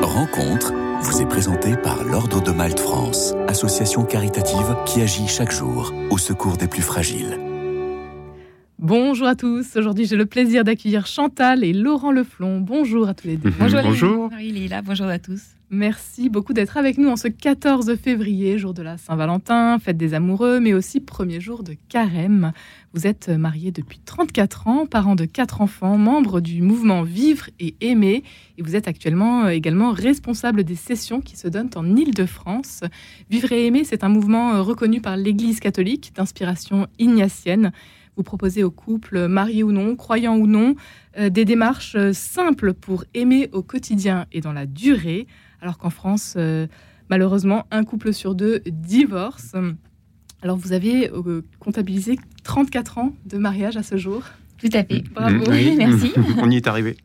Rencontre vous est présentée par l'Ordre de Malte France, association caritative qui agit chaque jour au secours des plus fragiles. Bonjour à tous. Aujourd'hui, j'ai le plaisir d'accueillir Chantal et Laurent Leflon. Bonjour à tous les deux. Bonjour. Bonjour. Marie-Lila, bonjour à tous. Merci beaucoup d'être avec nous en ce 14 février, jour de la Saint-Valentin, fête des amoureux, mais aussi premier jour de carême. Vous êtes mariés depuis 34 ans, parents de quatre enfants, membres du mouvement Vivre et Aimer, et vous êtes actuellement euh, également responsable des sessions qui se donnent en Île-de-France. Vivre et Aimer, c'est un mouvement euh, reconnu par l'Église catholique d'inspiration ignatienne. Vous proposez aux couples, mariés ou non, croyants ou non, euh, des démarches simples pour aimer au quotidien et dans la durée, alors qu'en France, euh, malheureusement, un couple sur deux divorce. Alors vous avez euh, comptabilisé 34 ans de mariage à ce jour. Tout à fait. Bravo. Oui. Merci. On y est arrivé.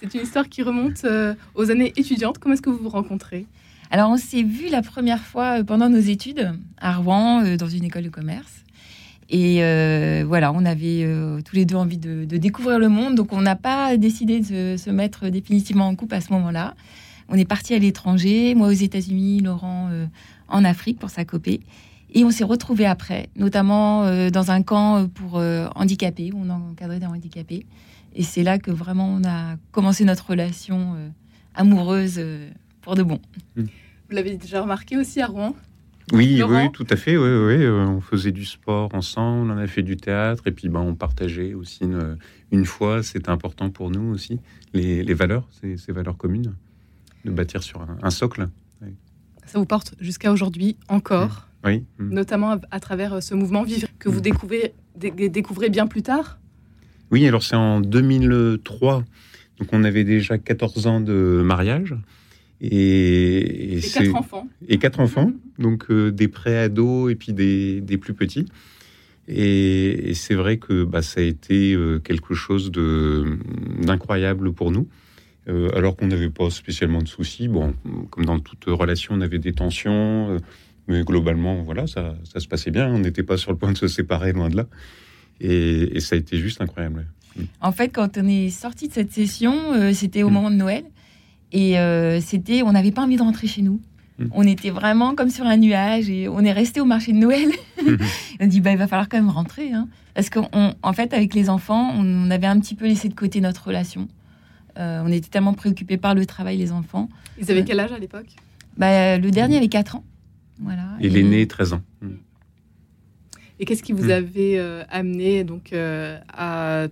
C'est une histoire qui remonte euh, aux années étudiantes. Comment est-ce que vous vous rencontrez? Alors, on s'est vu la première fois pendant nos études à Rouen, euh, dans une école de commerce. Et euh, voilà, on avait euh, tous les deux envie de, de découvrir le monde. Donc, on n'a pas décidé de se, se mettre définitivement en couple à ce moment-là. On est parti à l'étranger, moi aux États-Unis, Laurent euh, en Afrique pour sa copée. Et on s'est retrouvés après, notamment euh, dans un camp pour euh, handicapés, où on encadrait des handicapés. Et c'est là que vraiment on a commencé notre relation euh, amoureuse euh, pour de bon. Vous l'avez déjà remarqué aussi à Rouen? Oui, Laurent? oui, tout à fait. Oui, oui, euh, on faisait du sport ensemble, on a fait du théâtre et puis ben, on partageait aussi une, une fois. C'était important pour nous aussi, les, les valeurs, ces, ces valeurs communes, de bâtir sur un, un socle. Ça vous porte jusqu'à aujourd'hui encore, Oui. Mm. notamment à, à travers euh, ce mouvement Vivre que vous découvrez, dé- découvrez bien plus tard? Oui, alors c'est en 2003. Donc on avait déjà 14 ans de mariage. Et, et quatre enfants. et quatre enfants, donc euh, des pré-ados et puis des, des plus petits. Et, et c'est vrai que bah, ça a été euh, quelque chose d'incroyable pour nous, euh, alors qu'on n'avait pas spécialement de soucis. Bon, comme dans toute relation, on avait des tensions, euh, mais globalement, voilà, ça, ça se passait bien. On n'était pas sur le point de se séparer, loin de là. Et, et ça a été juste incroyable. En fait, quand on est sorti de cette session, euh, c'était au moment de Noël. Et c'était, on n'avait pas envie de rentrer chez nous. Mm. On était vraiment comme sur un nuage et on est resté au marché de Noël. on dit, bah, il va falloir quand même rentrer. hein. Parce qu'en fait, avec les enfants, on, on avait un petit peu laissé de côté notre relation. Euh, on était tellement préoccupés par le travail, les enfants. Ils avaient quel âge à l'époque? Bah, le dernier avait 4 ans. Voilà. Et l'aîné, 13 ans. Mm. Et qu'est-ce qui vous Mm. avait euh, amené donc euh, à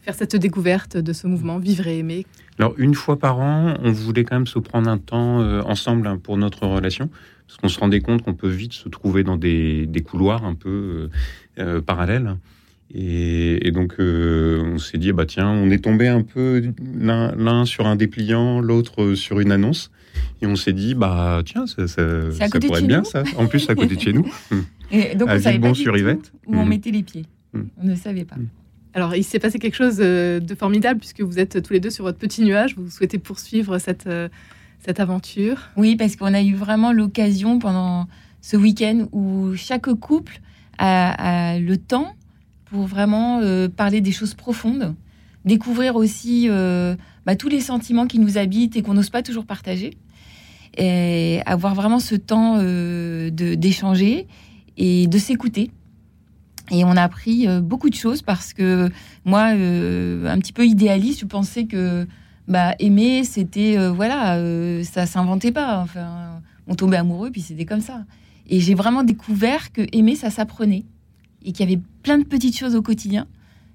faire cette découverte de ce mouvement Vivre et aimer? Alors, une fois par an, on voulait quand même se prendre un temps euh, ensemble hein, pour notre relation, parce qu'on se rendait compte qu'on peut vite se trouver dans des, des couloirs un peu euh, euh, parallèles. Et, et donc, euh, on s'est dit, bah tiens, on est tombé un peu l'un sur un dépliant, l'autre sur une annonce. Et on s'est dit, bah tiens, ça, ça, pourrait être bien, nous. ça. En plus, à côté de chez nous. Et donc, à on savait pas du Villebon-sur-Yvette. tout où on Mm. mettait les pieds. Mm. On ne savait pas. Alors, il s'est passé quelque chose euh, de formidable puisque vous êtes tous les deux sur votre petit nuage. Vous souhaitez poursuivre cette, euh, cette aventure. Oui, parce qu'on a eu vraiment l'occasion pendant ce week-end où chaque couple a, a le temps pour vraiment euh, parler des choses profondes, découvrir aussi euh, bah, tous les sentiments qui nous habitent et qu'on n'ose pas toujours partager, et avoir vraiment ce temps euh, d'échanger et de s'écouter. Et on a appris beaucoup de choses parce que moi, un petit peu idéaliste, je pensais que bah, aimer, c'était voilà, ça s'inventait pas. Enfin, on tombait amoureux, puis c'était comme ça. Et j'ai vraiment découvert que aimer, ça s'apprenait et qu'il y avait plein de petites choses au quotidien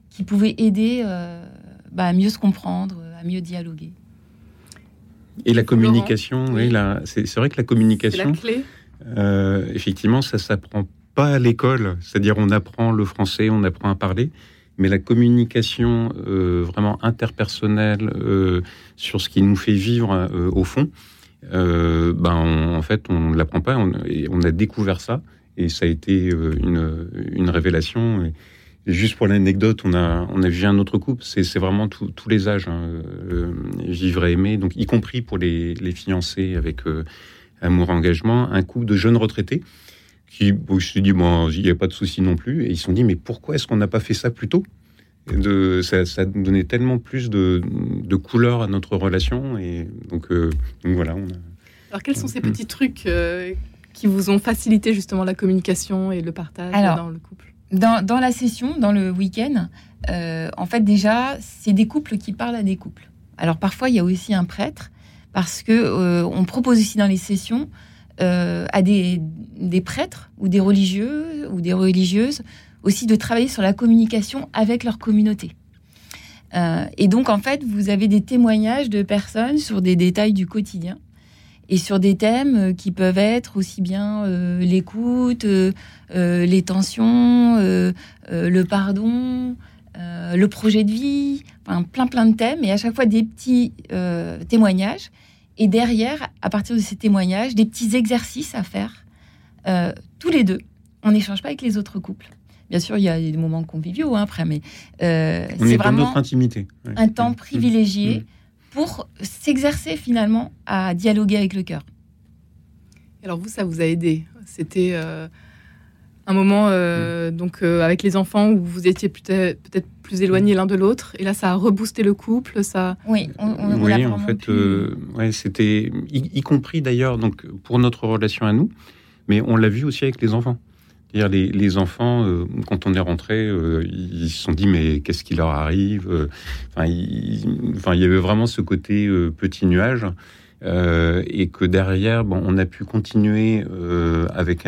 qui pouvaient aider euh, bah, à mieux se comprendre, à mieux dialoguer. Et la communication, oui, c'est c'est vrai que la C'est communication, la clé. Euh, effectivement, ça s'apprend pas à l'école. C'est-à-dire, on apprend le français, on apprend à parler, mais la communication euh, vraiment interpersonnelle euh, sur ce qui nous fait vivre euh, au fond, euh, ben on- en fait, on ne l'apprend pas. On, et on a découvert ça, et ça a été euh, une, révélation. Et, juste pour l'anecdote, on a, on a vu un autre couple. C'est vraiment tous tous les âges, hein, euh, vivre et aimer, donc y compris pour les, les fiancés avec euh, amour engagement, un couple de jeunes retraités qui, me suis dit, bon, il n'y a pas de souci non plus. Et ils se sont dit, mais pourquoi est-ce qu'on n'a pas fait ça plus tôt? De, ça, ça donnait tellement plus de, de couleurs à notre relation. Et donc, voilà. Alors, quels sont ces petits trucs qui vous ont facilité justement la communication et le partage Alors, dans le couple Dans, dans la session, dans le week-end, euh, en fait, déjà, c'est des couples qui parlent à des couples. Alors, parfois, il y a aussi un prêtre, parce que euh, on propose aussi dans les sessions euh, à des, des prêtres ou des religieux ou des religieuses aussi de travailler sur la communication avec leur communauté. Et donc, en fait, vous avez des témoignages de personnes sur des détails du quotidien et sur des thèmes euh, qui peuvent être aussi bien euh, l'écoute, euh, les tensions, le pardon, le projet de vie, enfin, plein plein de thèmes, et à chaque fois des petits témoignages. Et derrière, à partir de ces témoignages, des petits exercices à faire tous les deux. On n'échange pas avec les autres couples. Bien sûr, il y a des moments conviviaux hein, après, mais euh, c'est vraiment notre intimité. Un temps Mm. privilégié Mm. Pour s'exercer finalement à dialoguer avec le cœur. Alors vous, ça vous a aidé C'était euh, un moment euh, donc euh, avec les enfants où vous étiez peut-être peut-être plus éloignés l'un de l'autre, et là ça a reboosté le couple, ça. Oui, on, on- oui, en fait, pu- euh, ouais, c'était y, y compris d'ailleurs donc pour notre relation à nous, mais on l'a vu aussi avec les enfants. Les, enfants, euh, quand on est rentré, euh, ils se sont dit mais qu'est-ce qui leur arrive Euh, Enfin, il, y avait vraiment ce côté petit nuage. et que derrière, bon, on a pu continuer avec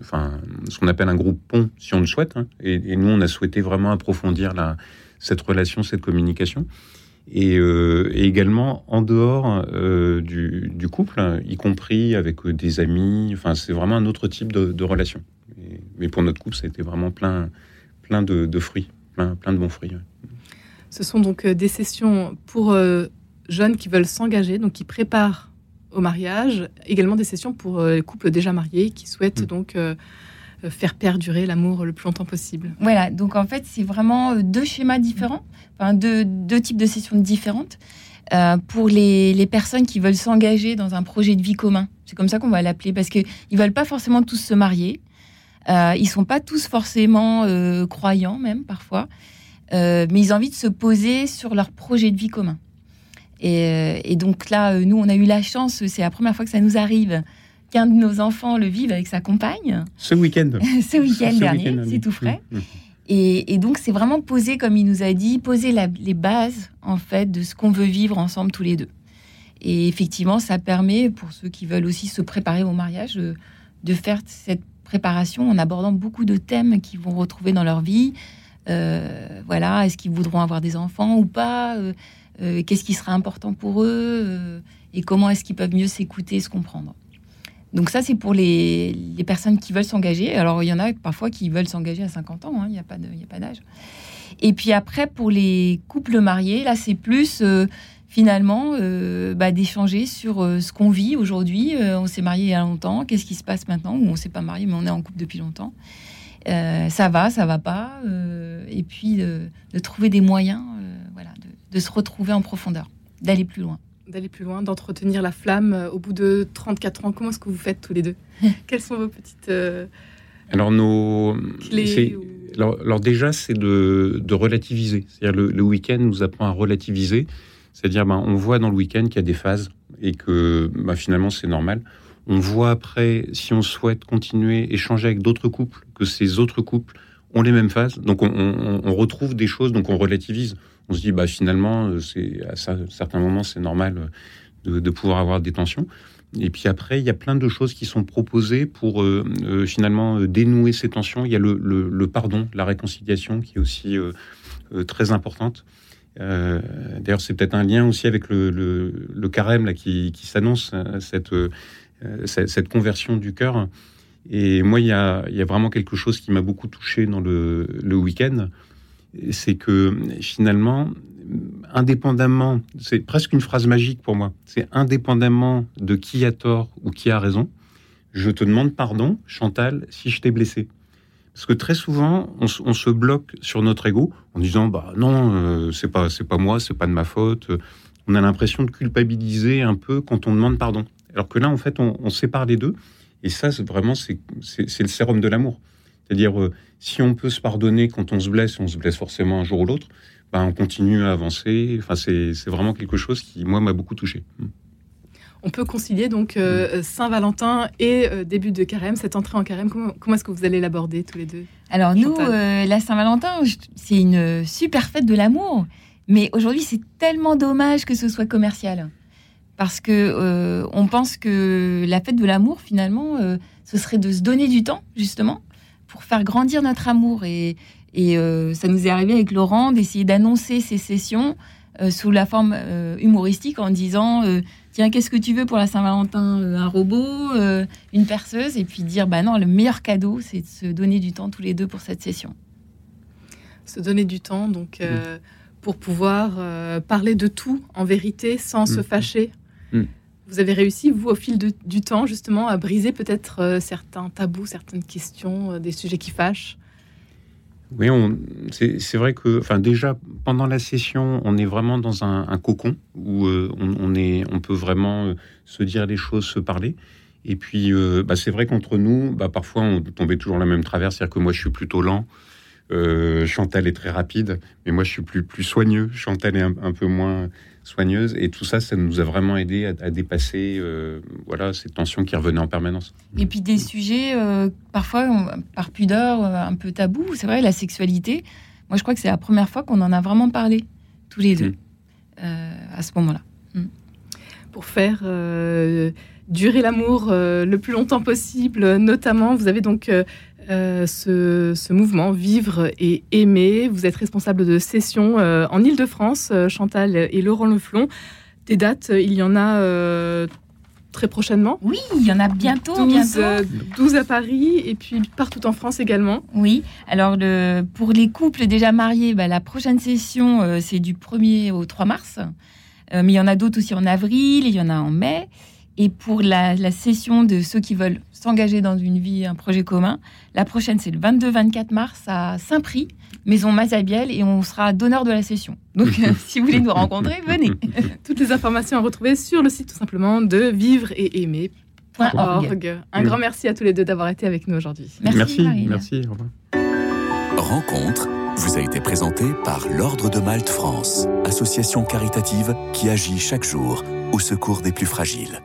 enfin, ce qu'on appelle un groupe pont, si on le souhaite. hein. et, nous, on a souhaité vraiment approfondir cette relation, cette communication et, également en dehors du, couple, y compris avec des amis. Enfin, c'est vraiment un autre type de relation. Et- mais pour notre couple, ça a été vraiment plein, plein de, de fruits, plein, plein de bons fruits. ouais. Ce sont donc euh, des sessions pour euh, jeunes qui veulent s'engager, donc qui préparent au mariage, également des sessions pour euh, les couples déjà mariés qui souhaitent Mm. donc euh, faire perdurer l'amour le plus longtemps possible. Voilà, donc en fait, c'est vraiment deux schémas différents, enfin deux, deux types de sessions différentes euh, pour les, les personnes qui veulent s'engager dans un projet de vie commun. C'est comme ça qu'on va l'appeler, parce qu'ils ne veulent pas forcément tous se marier. Euh, ils sont pas tous forcément euh, croyants, même parfois, Euh, mais ils ont envie de se poser sur leur projet de vie commun. Et, euh, et donc là, nous, on a eu la chance, c'est la première fois que ça nous arrive, qu'un de nos enfants le vive avec sa compagne Ce week-end. ce week-end dernier, c'est tout frais. Mm, mm. Et, et donc, c'est vraiment poser, comme il nous a dit, poser la- les bases, en fait, de ce qu'on veut vivre ensemble tous les deux. Et effectivement, ça permet, pour ceux qui veulent aussi se préparer au mariage, de, de faire cette préparation en abordant beaucoup de thèmes qu'ils vont retrouver dans leur vie. Euh, voilà, est-ce qu'ils voudront avoir des enfants ou pas Euh, euh, Qu'est-ce qui sera important pour eux Et comment est-ce qu'ils peuvent mieux s'écouter, se comprendre donc ça, c'est pour les, personnes qui veulent s'engager. Alors, il y en a parfois qui veulent s'engager à 50 ans, hein, il n'y a pas d'âge. Et puis après, pour les couples mariés, là, c'est plus finalement euh, bah, d'échanger sur euh, ce qu'on vit aujourd'hui. Euh, on s'est marié il y a longtemps, qu'est-ce qui se passe maintenant Ou on s'est pas marié, mais on est en couple depuis longtemps. Euh, ça va, ça va pas. euh, et puis de, de trouver des moyens euh, voilà, de, de se retrouver en profondeur, d'aller plus loin. D'aller plus loin, d'entretenir la flamme au bout de 34 ans. Comment est-ce que vous faites tous les deux Quelles sont vos petites euh, Alors, nos. clés c'est- ou- Alors, alors déjà, c'est de, de relativiser. C'est-à-dire le, le week-end nous apprend à relativiser. C'est-à-dire, ben, on voit dans le week-end qu'il y a des phases et que ben, finalement c'est normal. On voit après, si on souhaite continuer, échanger avec d'autres couples, que ces autres couples ont les mêmes phases. Donc on, retrouve des choses, donc on relativise. On se dit, bah, finalement, euh, à cer- certains moments, c'est normal euh, de, pouvoir avoir des tensions. Et puis après, il y a plein de choses qui sont proposées pour euh, finalement dénouer ces tensions. Il y a le, pardon, la réconciliation qui est aussi très importante. Euh, D'ailleurs, c'est peut-être un lien aussi avec le, carême là, qui, s'annonce, euh, cette, euh, cette, conversion du cœur. Et moi, il y a, il y a vraiment quelque chose qui m'a beaucoup touché dans le, le week-end. C'est que finalement, indépendamment, c'est presque une phrase magique pour moi, c'est indépendamment de qui a tort ou qui a raison, je te demande pardon, Chantal, si je t'ai blessé. Parce que très souvent, on, se- bloque sur notre ego en disant bah non, euh, c'est pas c'est pas moi, c'est pas de ma faute. On a l'impression de culpabiliser un peu quand on demande pardon. Alors que là, en fait, on, sépare les deux. Et ça, vraiment c'est le sérum de l'amour. C'est-à-dire, euh, si on peut se pardonner quand on se blesse, on se blesse forcément un jour ou l'autre, ben, on continue à avancer. Enfin, c'est vraiment quelque chose qui, moi, m'a beaucoup touché. On peut concilier donc euh, Saint-Valentin et euh, début de carême, cette entrée en carême. Comment, comment est-ce que vous allez l'aborder tous les deux? Alors nous, euh, la Saint-Valentin, c'est une super fête de l'amour. Mais aujourd'hui, c'est tellement dommage que ce soit commercial. Parce que on pense que la fête de l'amour, finalement, ce serait de se donner du temps, justement, pour faire grandir notre amour. Et, et ça nous est arrivé avec Laurent d'essayer d'annoncer ces sessions sous la forme humoristique en disant tiens, qu'est-ce que tu veux pour la Saint-Valentin euh, Un robot, euh, une perceuse, et puis dire, bah non, le meilleur cadeau, c'est de se donner du temps tous les deux pour cette session. Se donner du temps, donc, euh, pour pouvoir parler de tout en vérité sans se mm. fâcher. Mm. Vous avez réussi, vous, au fil du temps, justement, à briser peut-être certains tabous, certaines questions, des sujets qui fâchent oui, c'est vrai que, enfin, déjà pendant la session, on est vraiment dans un, cocon où euh, on, est, on peut vraiment euh, se dire les choses, se parler. Et puis, euh, bah, c'est vrai qu'entre nous, bah, parfois, on tombait toujours la même traverse, c'est-à-dire que moi, je suis plutôt lent. Chantal est très rapide, mais moi je suis plus, plus soigneux. Chantal est un peu moins soigneuse. Et tout ça, ça nous a vraiment aidé à, dépasser euh, voilà, ces tensions qui revenaient en permanence. Et puis des sujets, euh, parfois, par pudeur, euh, un peu tabou. C'est vrai, la sexualité. Moi, je crois que c'est la première fois qu'on en a vraiment parlé, tous les deux, mm. à ce moment-là. Mm. Pour faire durer l'amour le plus longtemps possible, notamment, vous avez donc euh, ce, mouvement Vivre et Aimer. Vous êtes responsable de sessions euh, en Ile-de-France, euh, Chantal et Laurent Leflon. Des dates, il y en a très prochainement. Oui, il y en a bientôt. 12, à Paris et puis partout en France également. Oui, alors le, pour les couples déjà mariés, bah, la prochaine session, c'est du 1er au 3 mars. mais il y en a d'autres aussi en avril, il y en a en mai. Et pour la, session de ceux qui veulent s'engager dans une vie, un projet commun, la prochaine, c'est le 22-24 mars à Saint-Prix, Maison Mazabiel, et on sera donneur de la session. Donc, si vous voulez nous rencontrer, venez. Toutes les informations à retrouver sur le site tout simplement de vivre et aimer. Un grand merci à tous les deux d'avoir été avec nous aujourd'hui. Merci, merci, Rencontre vous a été présentée par l'Ordre de Malte France, association caritative qui agit chaque jour au secours des plus fragiles.